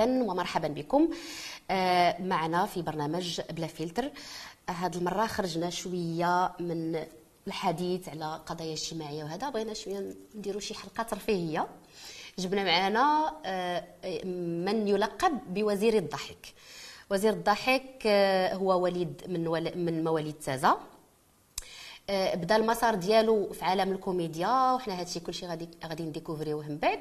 أهلا ومرحبا بكم. آه، معنا في برنامج بلا فيلتر. هذه المرة خرجنا شوية من الحديث على قضايا اجتماعية وهذا بغينا شوية نديروا شي حلقة ترفيهية. جبنا معنا آه، من يلقب بوزير الضحك. وزير الضحك آه، هو وليد من من مواليد تازا بدا المسار ديالو في عالم الكوميديا وحنا هادشي كلشي غادي غادي نديكوفريوه من بعد.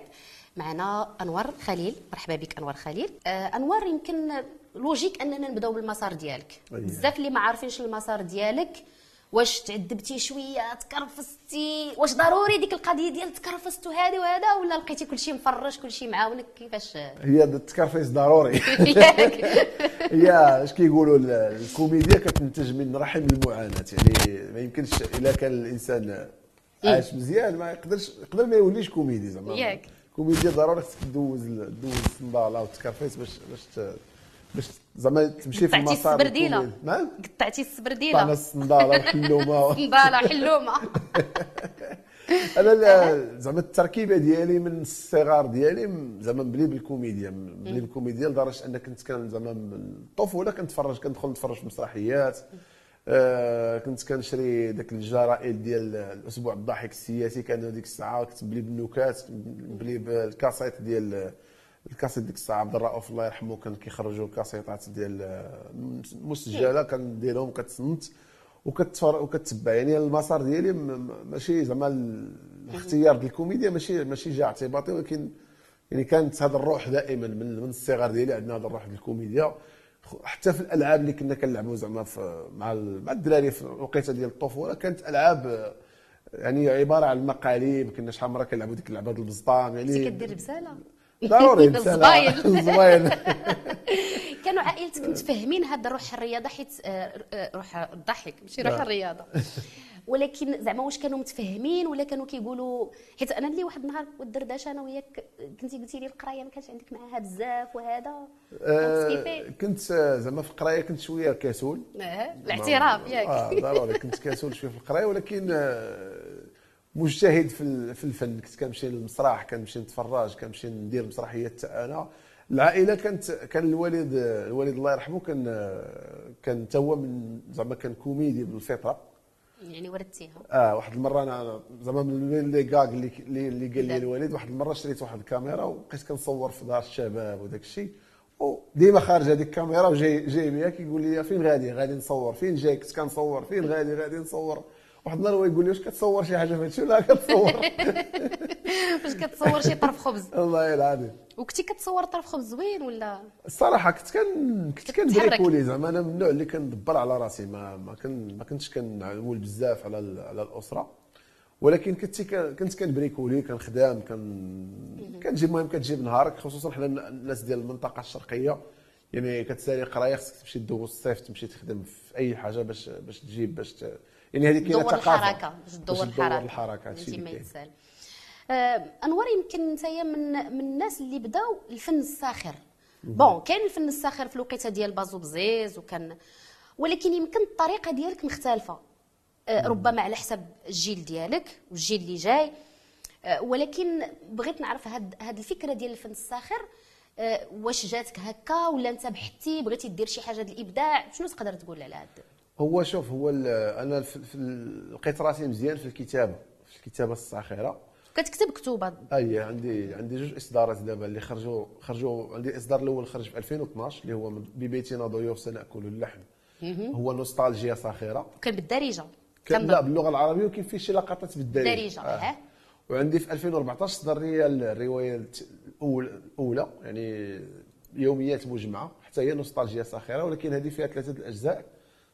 معنا انور خليل. مرحبا بك انور خليل. آه انور يمكن logique أننا نبدأو بالمسار ديالك. أيه. بزاف اللي ما عارفينش المسار ديالك واش تعذبتي شوية تكرفستي واش ضروري ديك القضية ديال تكرفست وهذه وهذا ولا لقيتي كلشي مفرش كلشي معاونك؟ كيفاش؟ هي التكرفيس ضروري. هي اش كيقولوا الكوميديا كتنتج من رحم المعاناة. يعني ما يمكنش إلا كان الإنسان عايش مزيان ما يقدرش يقدر ما يوليش كوميدي زعما. ياك. كوميديا ضروري خصك دوز دوز الصنداله وتكرفيس باش باش باش زعما تمشي في المسار السبرديله نعم قطعتي السبرديله قطعنا الصندالة وحلومة. صنداله حلومة. أنا زعما التركيبة ديالي من الصغار ديالي زعما مبلي بالكوميديا. مبلي بالكوميديا لدرجة ان كنت كان زعما من الطفولة كنتفرج كندخل نتفرج في مسرحيات. كنت كنشري داك الجرائد ديال الأسبوع الضاحك السياسي كان ديك الساعة كتب لي بالنكات بلي بالكاسيت ديال الكاسيت ديك الساعة عبد الرؤوف الله يرحمه كان كيخرجوا الكاسيطات ديال مسجله كنديرهم كتصنت وكتفر وكتبع يعني المسار ديالي ماشي زعما الاختيار ديال الكوميديا ماشي ماشي جا اعتباطي ولكن يعني كانت هذا الروح دائما من من الصغر ديالي عندنا هذا الروح ديال الكوميديا. حتى في الألعاب اللي كنا كنلعبوا زعما مع مع الدراري في الوقيتة ديال الطفولة كانت ألعاب يعني عبارة عن مقاليب كنا شحال مرة كنلعبوا ديك اللعبة ديال البسطام يعني كدير رسالة. ضروري الزباين كانوا عائلتك متفاهمين هذا روح الرياضة حيت آه، آه، روح الضحك ماشي روح الرياضة. ولكن زعما واش كانوا متفاهمين ولا كانوا كيقولوا؟ حيت أنا اللي واحد النهار والدردشة أنا وياك كنتي قلتي لي القراية ما كانش عندك معاها بزاف وهذا. آه كنت زعما في القراية كنت شوية كسول. الاعتراف ياك. آه ضروري كنت كسول شوية في القراية ولكن آه مجتهد في الفن. كنت كنمشي للمسرح كنمشي نتفرج كنمشي ندير مسرحيات أنا. العائلة كانت كان الوالد الوالد الله يرحمه كان كان تا هو من زعما كان كوميدي بالفطره يعني ورثتيها. آه واحد المرة أنا زعما من لي كاغ اللي اللي قال لي الوالد واحد المرة شريت واحد الكاميرا وبقيت كنصور في دار الشباب وداك الشيء. وديما خارج هذيك الكاميرا وجاي جاي بيا كيقول لي فين غادي؟ غادي نصور. فين جاي؟ كنت كنصور. فين غادي؟ غادي نصور. واحد النهار هو يقول لي واش كتصور شي حاجة في هادشي؟ ولا كتصور واش كتصور شي طرف خبز. والله العظيم. وكنتي كتصور طرف خبز زوين ولا؟ الصراحه كنت كان كنت كنبريكولي زعما أنا من النوع اللي كندبر على راسي. ما ما كان ما كنتش كنعول بزاف على على الأسرة. ولكن كنت كنت كنبريكولي كنخدم كان كنجيب المهم كتجيب نهارك خصوصا حنا الناس ديال المنطقة الشرقية. يعني كتسالي قراية خصك تمشي دوز الصيف تمشي تخدم في أي حاجة باش باش تجيب باش يعني هذه كاينة ثقافة. الحركة باش تدور الحركة. الحركة هادشي ما يتسال. آه انور يمكن انت من من الناس اللي بداو الفن الساخر. bon كاين الفن الساخر في الوقيته ديال باز وبزيز وكان ولكن يمكن الطريقة ديالك مختلفة. آه ربما على حسب الجيل ديالك والجيل اللي جاي. آه ولكن بغيت نعرف هاد هاد الفكرة ديال الفن الساخر واش جاتك هكا ولا انت بحثتي بغيتي دير شي حاجة ديال الابداع شنو تقدر تقول على هذا هو شوف هو أنا لقيت راسي مزيان في الكتابة في الكتابة الصاخره كتكتب كتوبه أي عندي عندي جوج إصدارات دابا اللي خرجوا خرجوا عندي الاصدار الأول خرج في 2012 اللي هو ببيتنا ضيوف سنأكل اللحم. هو نوستالجيا صاخره كان بالدارجة. كان لا باللغة العربية وكاين فيه شي لقطات بالدارجة. بالدارجة آه. وعندي في 2014 صدر لي الرواية الأولى يعني يوميات مجمعة حتى هي نوستالجيا صاخره ولكن هذه فيها ثلاثة الأجزاء.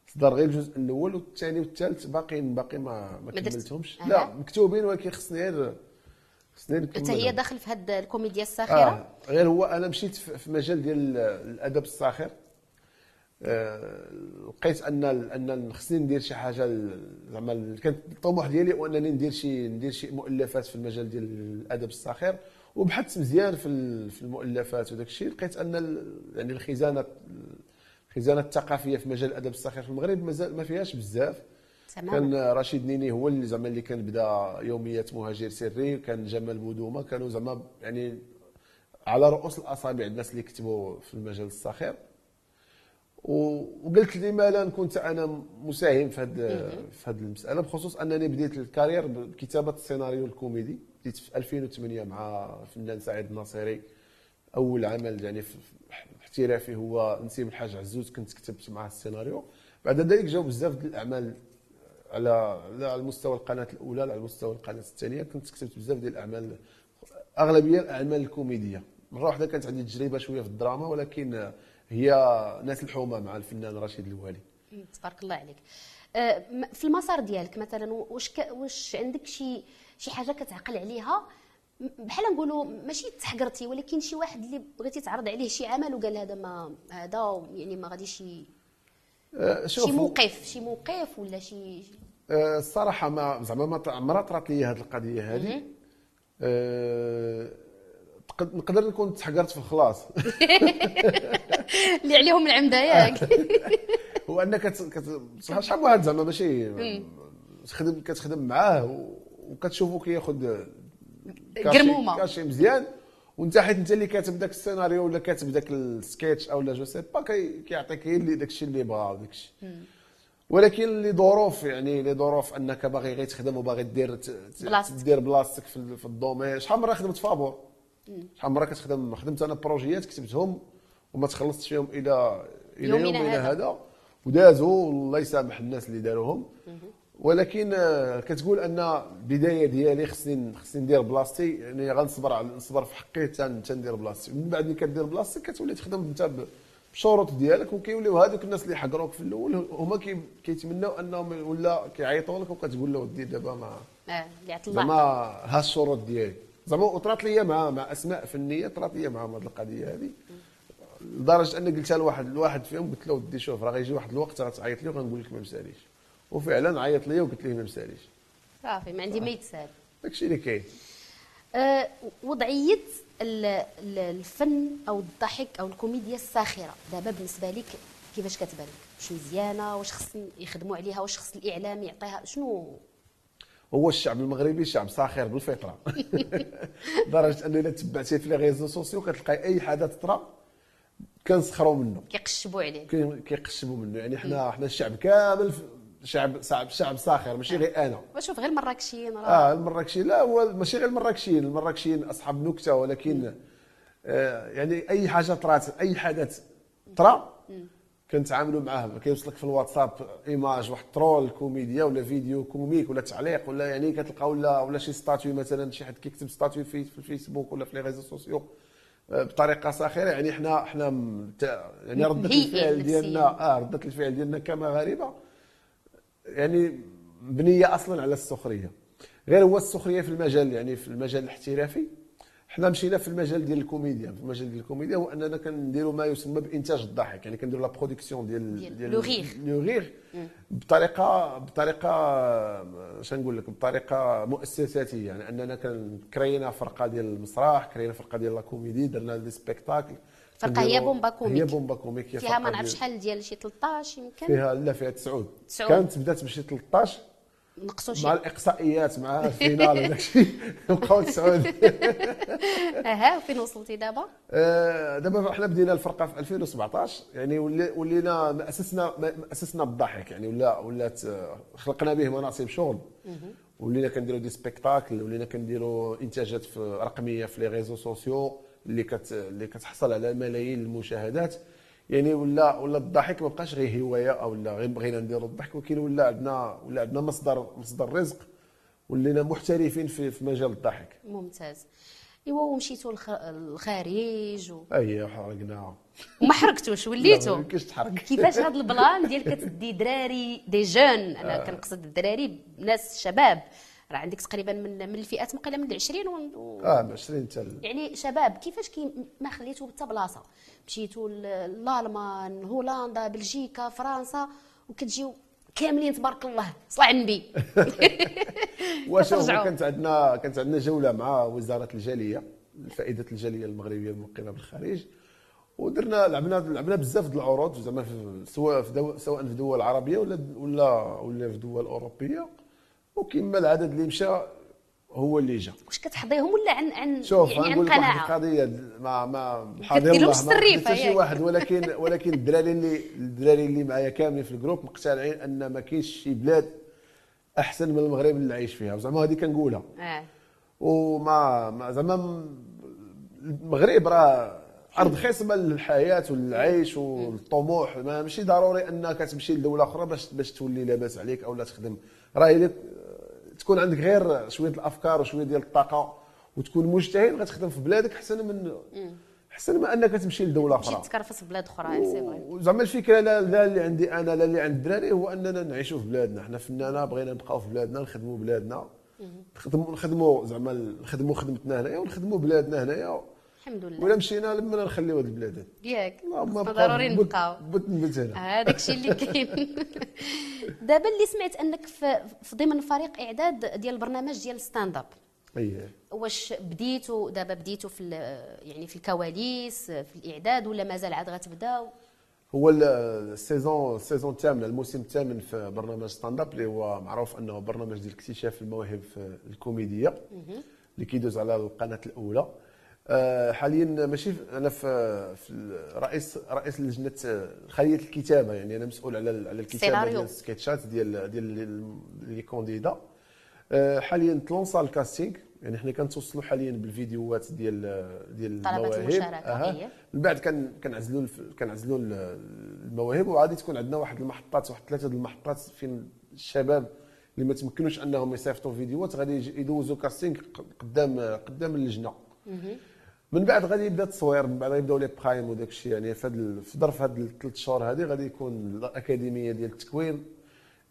صدر غير الجزء الأول والثاني والثالث باقيين باقي ما ما كملتهمش. لا مكتوبين ولكن خصني غير خصني حتى هي داخل في هاد الكوميديا الساخرة؟ آه. غير هو أنا مشيت في مجال ديال الأدب الساخر. آه لقيت أن أن خصني ندير شي حاجة زعما كانت الطموح ديالي وأنني ندير شي ندير شي مؤلفات في المجال ديال الأدب الساخر. وبحثت مزيان في المؤلفات وداك الشيء لقيت أن يعني الخزانة الخزانة الثقافية في مجال الأدب الساخر في المغرب مازال ما فيهاش بزاف. تمام. كان رشيد نيني هو اللي زعما اللي كان بدا يوميات مهاجر سري كان جمال بودومه كانوا زعما يعني على رؤوس الأصابع الناس اللي كتبوا في المجال الساخر و- وقلت لي ما لا نكون أنا مساهم في هذه في هذه المسألة بخصوص أنني بديت الكارير بكتابة السيناريو الكوميدي. بديت في 2008 مع الفنان سعيد الناصري أول عمل يعني احترافي هو نسيب الحاج عزوز كنت كتبت معه السيناريو. بعد ذلك جاو بزاف ديال الأعمال على على مستوى القناة الأولى لا على مستوى القناة الثانية. كنت كتبت بزاف ديال الأعمال أغلبية الأعمال الكوميدية. مرة واحدة كانت عندي تجربة شوية في الدراما ولكن هي ناس الحومة مع الفنان رشيد الوالي تبارك الله عليك. م- في المسار ديالك مثلا واش. واش عندك شي شي حاجة كتعقل عليها؟ بحال نقولوا ماشي تحقرتي ولكن شي واحد اللي بغيتي تعرض عليه شي عمل وقال هذا ما هذا يعني ما غاديش أه، شي شوف موقف شي موقف ولا شي أه، الصراحة ما زعما ما عمرها طرات لي هذه القضية هذه أه، نقدر نكون تحقرت في الخلاص. اللي عليهم العمده ياك. هو أنك كت... كت... صح شحال واحد زعما ماشي تخدم كتخدم معاه. وكتشوفو كياخذ قرمومة. كاشي مزيان. وانت حيت انت اللي كاتب داك السيناريو ولا كاتب داك السكيتش أو لا je sais pas كي... كيعطيك هي اللي داك الشيء اللي بغا وداك الشيء ولكن لظروف يعني لظروف أنك باغي غير تخدم وباغي دير. دير بلاصتك في, في ال domaine. شحال مره خدمت فابور؟ شحال مره كتخدم؟ خدمت أنا بروجيات كتبتهم وما تخلصتش فيهم إلى إلى يومنا يومنا. هذا. ودازوا الله يسامح الناس اللي داروهم. ولكن آه، كتقول أن البدايه ديالي خصني خصني ندير بلاصتي يعني غنصبر على نصبر في حقي حتى ندير بلاصتي. من بعد ملي كدير بلاصتك كتولي تخدم أنت ب- بالشروط ديالك وكيوليو هذوك الناس اللي حقروك في الأول هما كي- كيتمناو أنهم ولا كيعيطوا لك وكتقول له ودي دابا ما آه زعما ها الشروط ديالي. زعما وطرات لي مع مع أسماء فنيه طرات لي معهم هذه القضية هذه لدرجة أن قلتها لواحد لواحد فيهم قلت له ودي شوف راه غيجي واحد الوقت غتعيط لي وغنقول لك ما مساليش. وفعلا عيط لي وقلت ليه ما مساليش. صافي ما عندي ما يتسال. داكشي اللي كاين. آه، وضعية ال- ال- الفن أو الضحك أو الكوميديا الساخرة. دابا بالنسبة لك كيفاش كتبان؟ لك واش مزيانة؟ واش خص يخدموا عليها؟ واش خص الإعلام يعطيها؟ شنو؟ هو الشعب المغربي شعب ساخر بالفطرة. لدرجه أنه إلا تبعتيه في les réseaux sociaux كتلقاي أي حدث طرا كنسخروا منه. كيقشبوا عليه. كي- كيقشبوا منه. يعني حنا حنا الشعب كامل شعب شعب شعب ساخر ماشي غير أنا. وشوف غير المراكشيين آه المراكشي لا هو ماشي غير المراكشيين. المراكشيين أصحاب نكتة ولكن آه يعني أي حاجة طرات أي حدث طرا كنتعاملوا معاه كيوصلك في الواتساب image واحد troll كوميديا ولا vidéo comique ولا تعليق ولا يعني كتلقى ولا ولا شي statut مثلا شي حد كيكتب statut في في الفيسبوك ولا في les réseaux sociaux آه، بطريقة ساخره يعني حنا حنا يعني ردة الفعل. ديالنا آه ردة الفعل ديالنا كمغاربه يعني مبنية أصلا على السخرية. غير هو السخرية في المجال يعني في المجال الاحترافي حنا مشينا في المجال ديال الكوميديا. في المجال ديال الكوميديا هو أننا كنديروا ما يسمى بإنتاج الضحك يعني كنديروا la production ديال ديال لو غيغ. لو غيغ بطريقه بطريقة اش نقول لك بطريقة مؤسساتية. يعني أننا كريينا فرقة ديال المسرح كريينا فرقة ديال la comédie درنا des spectacles. فرقة هي بومبا كوميك. هي بومبا كوميك فيها ما نعرف شحال ديال شي 13 يمكن؟ فيها لا فيها تسعود. تسعود. كانت بدات بشي 13 نقصوا مع شي الإقصائيات مع ال finale وداك الشيء بقاو تسعود. أها فين وصلتي دابا؟ آه، دابا حنا بدينا الفرقة في 2017 يعني ولي- ولينا أسسنا أسسنا بالضحك يعني ولا ولات خلقنا به مناصب شغل. ولينا كنديروا des spectacles ولينا كنديروا إنتاجات في رقمية في les réseaux sociaux. اللي كت اللي كتحصل على ملايين المشاهدات. يعني ولا ولا الضحك ما بقاش غير هواية أو لا غير بغينا نديروا الضحك ولكن ولا عندنا ولا عندنا مصدر مصدر رزق ولينا محترفين في في مجال الضحك. ممتاز. إيوا ومشيتوا الخارج و... أي حرقنا. وما حركتوش لا، وليتوا ما تحرق كيفاش هذا البلان ديال كتدي دراري دي جون؟ أنا كنقصد الدراري ناس شباب. راه عندك تقريبا من من الفئات مقيله من 20 و... آه ب 20 حتى يعني شباب كيفاش كي ما خليتوا حتى بلاصة؟ مشيتوا ل- لالمان هولندا بلجيكا فرنسا وكتجيو كاملين تبارك الله صلاه على النبي. واش. كانت عندنا كانت عندنا جولة مع وزارة الجالية فائده الجالية المغربية المقيمة بالخارج ودرنا لعبنا لعبنا بزاف د العروض زعما سواء في دول سواء في دول عربية ولا ولا ولا في دول أوروبية. وكما العدد اللي مشى هو اللي جا. واش كتحضيهم ولا عن عن شوف يعني عن قناعة؟ القضية ما ما له الله ما شي. واحد. ولكن ولكن الدراري اللي الدراري اللي معايا كاملين في ال groupe مقتنعين أن ما كاينش شي بلاد أحسن من المغرب اللي عايش فيها. وزعما هذه كنقولها. آه. وما ما زعما المغرب راه أرض خصبه للحياة والعيش والطموح. ما ماشي ضروري انك تمشي لدولة أخرى باش باش تولي لاباس عليك أو لا تخدم. راه تكون عندك غير شوية الأفكار وشوية ديال الطاقة وتكون مجتهد غتخدم في بلادك أحسن من أحسن من أنك تمشي لدولة تمشي أخرى تكرفس في بلاد أخرى سي فري وزعما الفكرة لا, لا اللي عندي أنا لا اللي عند الدراري هو أننا نعيشوا في بلادنا. حنا فنانة بغينا نبقاو في بلادنا نخدموا بلادنا. نخدموا نخدموا زعما نخدموا خدمتنا هنايا ونخدموا بلادنا هنايا. الحمد لله. ولا مشينا لما نخليو هاد البلاد. ياك ما ضروري نبقاو بت نبت هنا هذاك الشيء اللي كاين. دابا اللي سمعت أنك في في ضمن فريق إعداد ديال البرنامج ديال ستاند اب اييه واش بديتوا دابا بديتوا في يعني في الكواليس في الإعداد ولا مازال عاد غتبداو هو ال- السيزون السيزون الثامنه الموسم الثامن في برنامج ستاند اب اللي هو معروف أنه برنامج ديال اكتشاف المواهب في الكوميديا اللي كيدوز على القناة الأولى. آه، حاليا ماشي أنا في في رئيس رئيس لجنة آه، خليه الكتابة يعني أنا مسؤول على على الكتابة. ديال السكيتشات ديال ديال لي كونديدا آه، حاليا تلونسا الكاستينغ يعني حنا كنتوصلوا حاليا بالفيديوهات ديال ديال طلبات أها. أييه. من بعد كان كنعزلوا كنعزلوا ال- المواهب وغادي تكون عندنا واحد المحطات واحد ثلاثة ديال المحطات فين الشباب اللي ما تمكنوش أنهم يصيفطوا فيديوهات غادي يدوزوا كاستينغ قدام قدام اللجنة من بعد غادي يبدا التصوير من بعد غيبداو لي برايم وداك الشيء يعني في هاد ال- في ظرف هاد الثلاث شهور هذه غادي يكون الأكاديمية ديال التكوين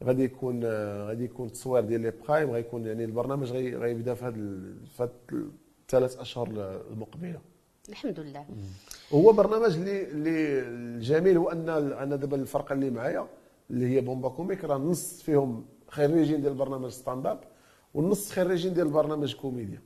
غادي يكون آه، غادي يكون التصوير ديال لي برايم غيكون يعني البرنامج غي- غيبدا في هاد في هاد الثلاث أشهر المقبلة. الحمد لله. هو برنامج اللي اللي الجميل هو أن أنا دابا الفرقة اللي معايا اللي هي بومبا كوميك راه نص فيهم خريجين ديال برنامج ستاند اب والنص خريجين ديال برنامج كوميديا.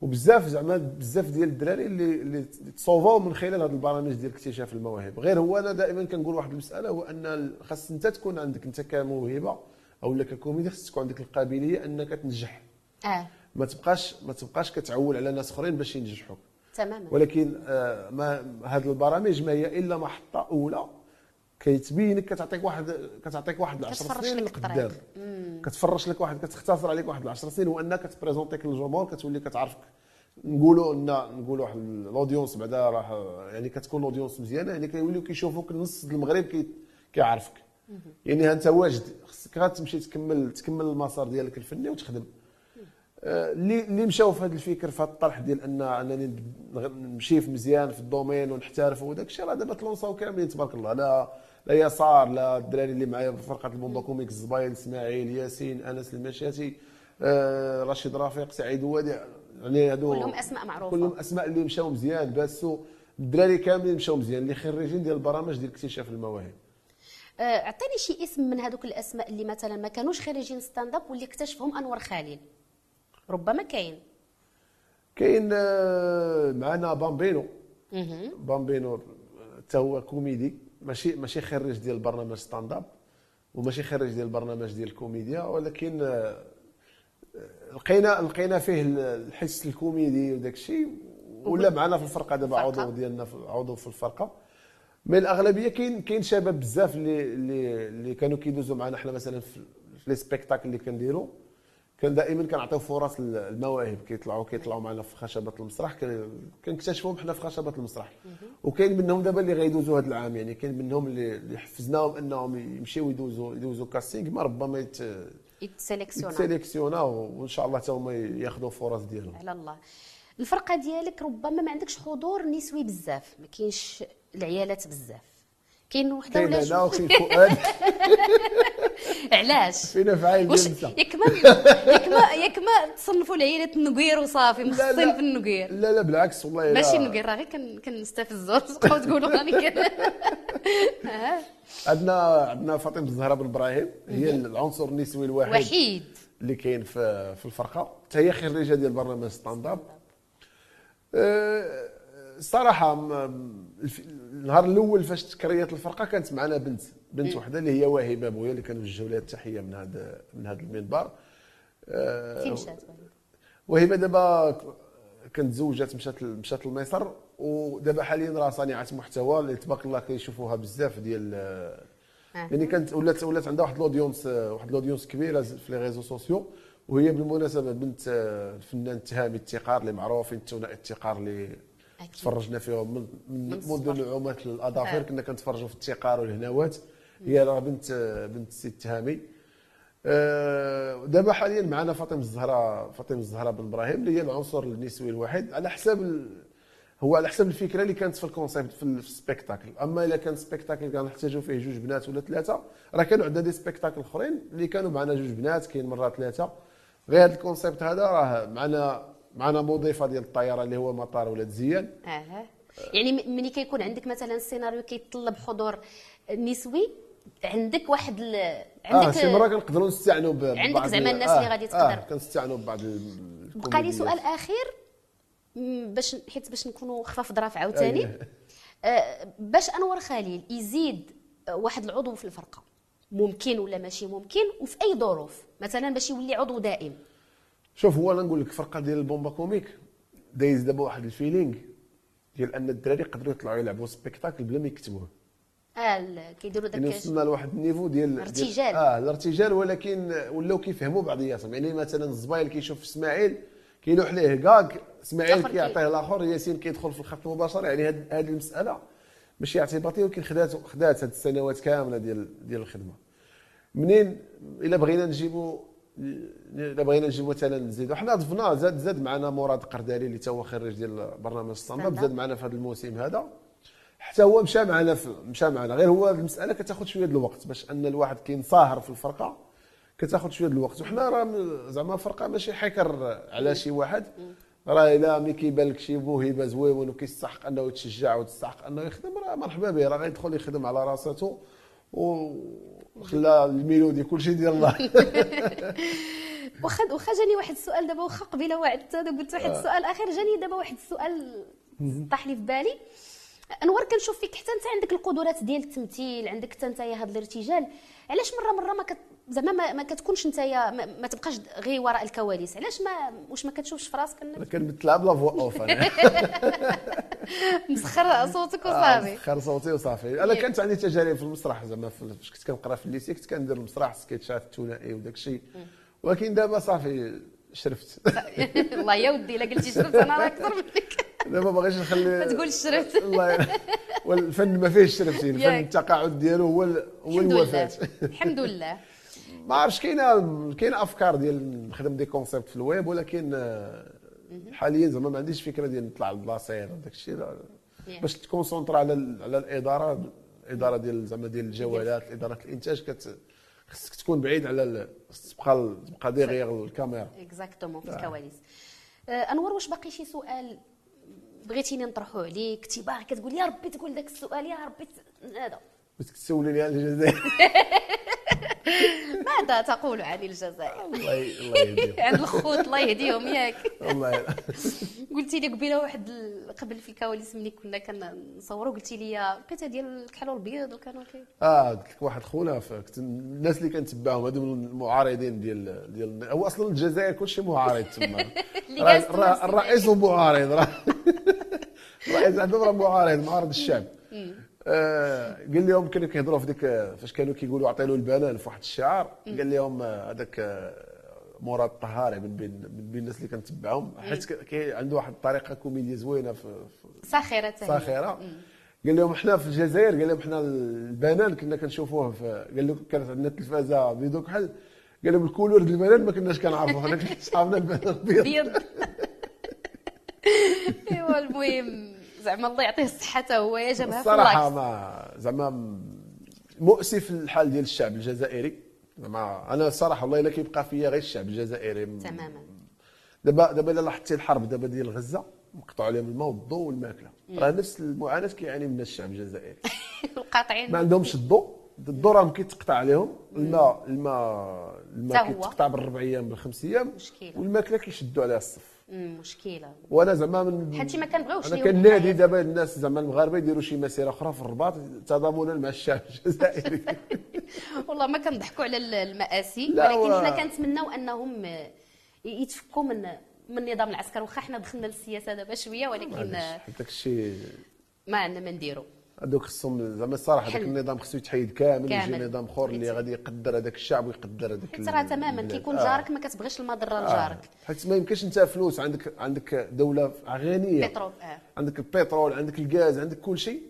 وبزاف زعما بزاف ديال الدراري اللي اللي تصوفوا من خلال هذا البرامج ديال اكتشاف المواهب. غير هو أنا دائما كنقول واحد المسألة هو أن خاص أنت تكون عندك أنت كموهبة أو لا ككوميدي خاص تكون عندك القابلية أنك تنجح. آه. ما تبقاش ما تبقاش كتعول على ناس أخرين باش ينجحوك. تماما. ولكن آه، ما هذه البرامج ما هي إلا محطة أولى كيتبينك كتعطيك واحد كتعطيك واحد 10 كتفرش سنين لك لقدام. كتفرش لك واحد كتختصر عليك واحد 10 سنين وأنك تبريزونتيك للجمهور كتولي كتعرفك. نقولوا ان نقولوا واحد الأودينس بعدا راه يعني كتكون أودينس مزيانة يعني كيوليو كيشوفوك نص المغرب كي كيعرفك. يعني أنت واجد. خصك غير تمشي تكمل تكمل المسار ديالك الفني وتخدم. آه، اللي اللي مشاو في هذا الفكر في هذا الطرح ديال ان أنني نمشي في مزيان في الدومين ونحترف وداك الشيء راه دابا تلونساو كاملين تبارك الله. لا يسار لا الدراري اللي معايا في فرقة البومبا كوميك الزباين إسماعيل ياسين أنس المشاتي آه، رشيد رفيق سعيد وادع يعني هادو كلهم أسماء معروفة. كلهم أسماء اللي مشاو مزيان باسو الدراري كاملين مشاو مزيان اللي خريجين ديال البرامج ديال اكتشاف المواهب. آه، اعطيني شي اسم من هذوك الأسماء اللي مثلا ما كانوش خريجين ستاند اب واللي اكتشفهم أنور خليل. ربما كاين. كاين آه، معنا بامبينو. بامبينو حتى هو كوميدي. ماشي ماشي خريج ديال برنامج ستاند اب وماشي خريج ديال برنامج ديال الكوميديا ولكن آه، آه، لقينا لقينا فيه ال- الحس الكوميدي وداك الشيء ولا معنا في الفرقة دابا. عضو ديالنا عضو في الفرقة من الأغلبية كاين كاين شباب بزاف اللي اللي كانوا كيدوزوا معنا حنا مثلا في في لي سبيكتاكل اللي كنديروا كان دائما كنعطيو فرص المواهب كيطلعوا كيطلعوا معنا في خشبة المسرح. كنكتشفوهم حنا في خشبة المسرح. وكاين منهم دابا اللي غيدوزوا هذا العام. يعني كاين منهم اللي حفزناهم انهم يمشيو يدوزوا يدوزوا كاستينغ. ما ربما يت يتسيليكسيوناو وإن شاء الله حتى هما ياخذوا فرص ديالهم. على الله. الفرقة ديالك ربما ما عندكش حضور نسوي بزاف. ما كاينش العيالات بزاف. كاين وحده ولا أنا وكاين فؤاد علاش؟ فينا في واش ياك ما ياك ما ياك ما تصنفوا العيالات النقير وصافي مخصصين في النقير. لا لا بالعكس والله. ماشي النقير راه غير كن- كنستفزوا تبقاو تقولوا راني. عندنا عندنا فاطمة الزهراء بن إبراهيم هي العنصر النسوي الوحيد وحيد. اللي كاين في في الفرقة. حتى هي خريجة ديال برنامج ستاند اب أه، الصراحة النهار الأول فاش تكريت الفرقة كانت معنا بنت بنت وحدة اللي هي واهبه بويا اللي كنوجهوا لها التحية من هذا من هذا المنبر. أه، فين مشات وهبه دابا كانت تزوجات مشات مشات لمصر ودابا حاليا راه صانعه محتوى اللي تبارك الله كيشوفوها بزاف ديال يعني كانت ولات ولات عندها واحد الاودينس واحد الاودينس كبيرة في لي ريزو سوسيو. وهي بالمناسبة بنت الفنان تهامي التقار اللي معروفين الثنائي التقار اللي تفرجنا فيهم من منذ نعومات الاظافر كنا كنتفرجوا في التقار والهناوات هي راه بنت بنت السي تهامي. آه، دابا حاليا معنا فاطمة الزهراء فاطمة الزهراء بن إبراهيم اللي هي العنصر النسوي الوحيد على حساب هو على حسب الفكرة اللي كانت في الكونسيبت في السبيكتاكل أما إلا كان سبيكتاكل كنحتاجوا فيه جوج بنات ولا ثلاثة راه كانوا عندنا دي سبيكتاكل أخرين اللي كانوا معنا جوج بنات كاين مرة ثلاثة. غير هذا الكونسيبت هذا راه معنا معنا مضيفه ديال الطيارة اللي هو مطار ولاد زيان آه يعني ملي كيكون عندك مثلا سيناريو كيتطلب حضور نسوي عندك واحد ال... عندك آه شي مرة كنقدروا نستعنوا ببعض عندك زعما الناس اللي آه غادي تقدر. آه كنستعنوا ببعض بقى لي سؤال اخير باش حيت باش نكونوا خفاف ظراف عاوتاني. آه باش أنور خليل يزيد واحد العضو في الفرقة ممكن ولا ماشي ممكن؟ وفي أي ظروف؟ مثلا باش يولي عضو دائم. شوف هو أنا نقول لك الفرقه ديال البومبا كوميك دايز دابا واحد الفيلينغ ديال أن الدراري يقدروا يطلعوا يلعبوا سبيكتاكل بلا ما يكتبوه. آه كيديروا داك وصلنا لواحد النيفو ديال الارتجال. آه الارتجال ولكن ولاو كيفهموا بعضياتهم يعني مثلا الزبايل كيشوف إسماعيل كيلوح ليه كاك إسماعيل كيعطيه الآخر ياسين كيدخل في الخط المباشر. يعني هذه المسألة ماشي اعتباطيه ولكن خدات خدات هذه السنوات كاملة ديال ديال الخدمة. منين؟ إلا بغينا نجيبوا بغينا نجيبوا مثلا نزيدوا حنا ضفنا زاد زاد معنا مراد قردالي اللي تا هو خريج ديال برنامج stand-up زاد معنا في هذا الموسم هذا. حتى هو مشى معنا مشى معنا. غير هو المسألة كتاخذ شوية ديال الوقت باش أن الواحد كينصاهر في الفرقة كتاخذ شوية ديال الوقت. وحنا راه زعما فرقه ماشي حكر على شي واحد. راه إلا ملي كيبان لك شي موهبه زويون وكيستحق أنه يتشجع وتستحق أنه يخدم راه مرحبا به. راه غيدخل يخدم على راساته وخلى الميلودي كلشي ديال الله. واخا واخا جاني واحد السؤال دابا واخا قبيلة وعدت قلت واحد السؤال آخر جاني دابا واحد السؤال طاح لي في بالي. انوار كنشوف فيك حتى انت عندك القدرات ديال التمثيل عندك حتى انت هذا الارتجال. علاش مرة مرة ما كت... زعما ما, ما كتكونش انت ما, ما تبقاش غير وراء الكواليس؟ علاش ما واش ما كتشوفش في راسك انك كنمثلها بلا فوا اوف أنا. مسخر صوتك وصافي. آه، مسخر صوتي وصافي. أنا كانت عندي تجارب في المسرح زعما فاش كنت كنقرا في ال lycée كنت كندير المسرح sketchات الثنائي وداك الشيء. ولكن دابا صافي شرفت. الله يا ودي إلا قلتي شرفت أنا راه أكثر منك. دابا باغيش نخلي ما تقولش شرفت الله والفن ما فيهش شرف الفن التقاعد ديالو هو هو الوفاة. الحمد لله. ما عرفتش كاينة كاينة أفكار ديال نخدم des concepts في le web ولكن حاليا زعما ما عنديش فكرة ديال نطلع لل placer وداك الشيء. باش ت concentra على على الإدارة الإدارة ديال زعما ديال الجوالات إدارة الإنتاج كت خصك تكون بعيد على تبقى تبقى derrière la caméra. exactement في الكواليس. آه، أنور واش باقي شي سؤال؟ بغيتيني نطرحه عليك؟ كنتي باغي كتقول يا ربي تقول داك السؤال يا ربي هذا. بغيتك تسوليني على الجزائر. ماذا تقول عن الجزائر؟ الله يهديهم. عند الخوت الله يهديهم ياك. والله قلتي لي قبيلة واحد قبل في الكواليس ملي كنا كنصوروا قلتي لي لقيتها ديال الكحل البيض وكانوا كي آه قلت لك واحد خونا كنت الناس اللي كنتبعهم هذو المعارضين ديال ديال هو أصلا الجزائر كلشي معارض تما. الرئيس معارض الرئيس عندهم راه معارض معارض الشعب. آه قال لهم كانوا كيهضروا في ديك فاش كانوا كيقولوا عطيلو البنان في واحد الشعار قال لهم هذاك مراد الطهاري من بين من بين الناس اللي كنتبعهم. حيت عنده واحد الطريقة كوميديا زوينة في ساخره ساخره قال لهم حنا في الجزائر قال لهم حنا البنان كنا كنشوفوه في قال لهم كانت عندنا التلفازه بيض كحل قال لهم ال couleur ديال البنان ما كناش كنعرفوه. حنا صحابنا البنان بيض. ايوا المهم. زعما الله يعطيه الصحة حتى هو يا جماعة الصراحة ما زعما مؤسف الحال ديال الشعب الجزائري. زعما أنا الصراحة والله إلا كيبقى فيا غير الشعب الجزائري. تماما. دابا دابا إلا لاحظتي الحرب دابا ديال غزة مقطعوا عليهم الماء والضوء والماكلة. راه نفس المعاناة كيعاني منها الشعب الجزائري. القاطعين. ما عندهمش الضوء. الضوء راهم كيتقطع عليهم. الماء الماء الماء كيتقطع بالربع أيام بالخمس أيام. والماكلة كيشدوا عليها الصف. مشكلة. وأنا زعما من حيت ما كنبغيوش أنا كنادي دابا الناس زعما المغاربه يديروا شي مسيرة أخرى في الرباط تضامنا مع الشعب الجزائري. والله ما كنضحكوا على المآسي ولكن حنا كنتمناو أنهم يتفكوا من من نظام العسكر. واخا حنا دخلنا للسياسة دابا شوية ولكن داك الشيء ما عندنا ما نديرو. هذوك خصهم زعما الصراحة هذاك. النظام خصو يتحيد كامل كامل. نظام اخر اللي. غادي يقدر هذاك الشعب ويقدر هذاك حيت راه تماما. كيكون آه. جارك ما كتبغيش المضرة آه. لجارك حيت ما يمكنش انت فلوس عندك عندك دولة غنية بترول آه عندك البترول عندك الغاز عندك كل شيء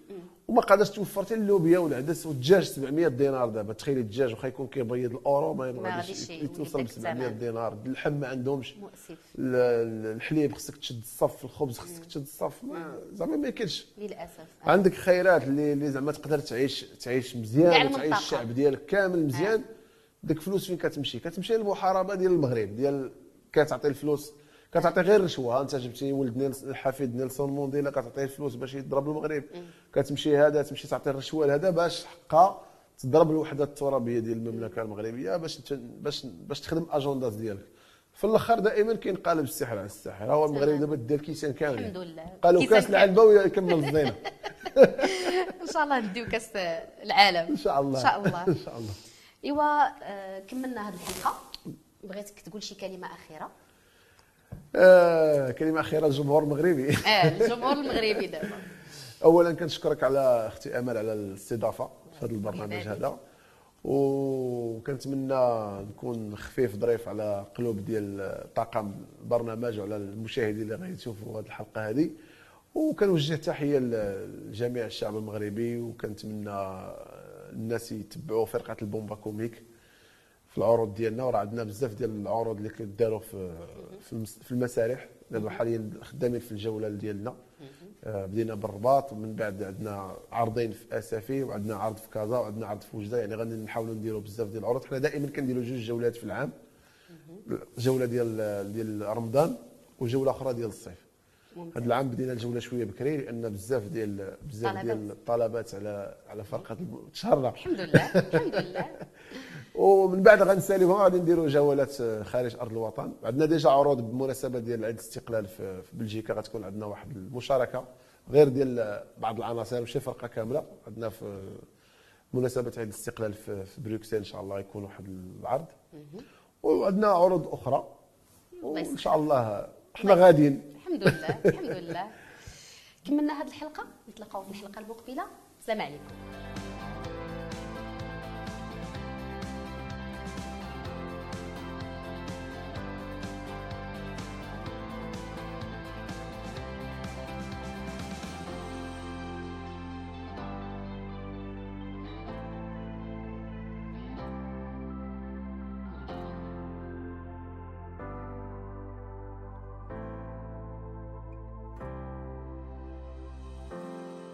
وما قادرش توفر حتى اللوبيا والعدس والدجاج 700 دينار دابا. تخيلي الدجاج واخا يكون كيبيض الأورو ما غاديش يتوصل يديك 700 الثمن. دينار. اللحم ما عندهمش. مؤسف. ال- ال- الحليب خصك تشد الصف الخبز خصك تشد الصف. ما زعما ما يمكنش للأسف. آه. عندك خيرات اللي اللي زعما تقدر تعيش تعيش مزيان وتعيش المنطقة. الشعب ديالك كامل مزيان. ديك فلوس فين كتمشي؟ كتمشي للمحاربة ديال المغرب ديال كتعطي الفلوس كتعطي غير رشوة. انت جبتي ولد الحفيد نيلسون مونديلا كتعطيه الفلوس باش يضرب المغرب. كتمشي هذا تمشي تعطي الرشوة لهذا باش حقا تضرب الوحده الترابيه ديال المملكة المغربية باش باش باش تخدم اجندات ديالك. في الأخر دائما كينقلب السحر على الساحر هو المغرب. دابا دا الكيسان كامل. الحمد لله. قالوا كيسان كاس كامل. العنبه ويكمل الزينه إن شاء الله نديو كاس العالم. إن شاء الله. إن شاء الله. إن شاء الله. إيوا آه، كملنا هذه الحلقة. بغيتك تقول شي كلمة أخيرة؟ آه كلمة أخيرة للجمهور المغربي. آه الجمهور المغربي دابا. اولا كنشكرك على أختي أمل على الاستضافة في هذا البرنامج. هذا. وكنتمنى نكون خفيف ظريف على قلوب ديال طاقم البرنامج وعلى المشاهدين اللي غيشوفوا هذه الحلقة هذه. وكنوجه تحيه لجميع الشعب المغربي وكنتمنى الناس يتبعوا فرقة البومبا كوميك. في العروض ديالنا وراه عندنا بزاف ديال العروض اللي كيداروا في في المس- في المسارح. دابا حاليا خدامين في الجوله ديالنا. آه، بدينا بالرباط ومن بعد عندنا عرضين في أسافي وعندنا عرض في كازا وعندنا عرض في وجدة. يعني غادي نحاولوا نديروا بزاف ديال العروض. حنا دائما كنديروا جوج جولات في العام. جولة ديال ديال رمضان وجولة أخرى ديال الصيف. هذا العام بدينا الجولة شوية بكري لأن بزاف ديال بزاف. ديال الطلبات على على فرقة تشهرنا الحمد لله الحمد لله. ومن بعد غنساليوها غادي نديروا جولات خارج أرض الوطن. عندنا déjà عروض بالمناسبه ديال عيد الاستقلال في بلجيكا غتكون عندنا واحد المشاركة. غير ديال بعض العناصر ماشي فرقة كاملة. عندنا في مناسبة عيد الاستقلال في بروكسل إن شاء الله يكون واحد العرض. وعندنا عروض أخرى. وإن. شاء الله إحنا غاديين. الحمد لله الحمد لله. كملنا هذه الحلقة نتلاقاو في الحلقة المقبلة. السلام عليكم.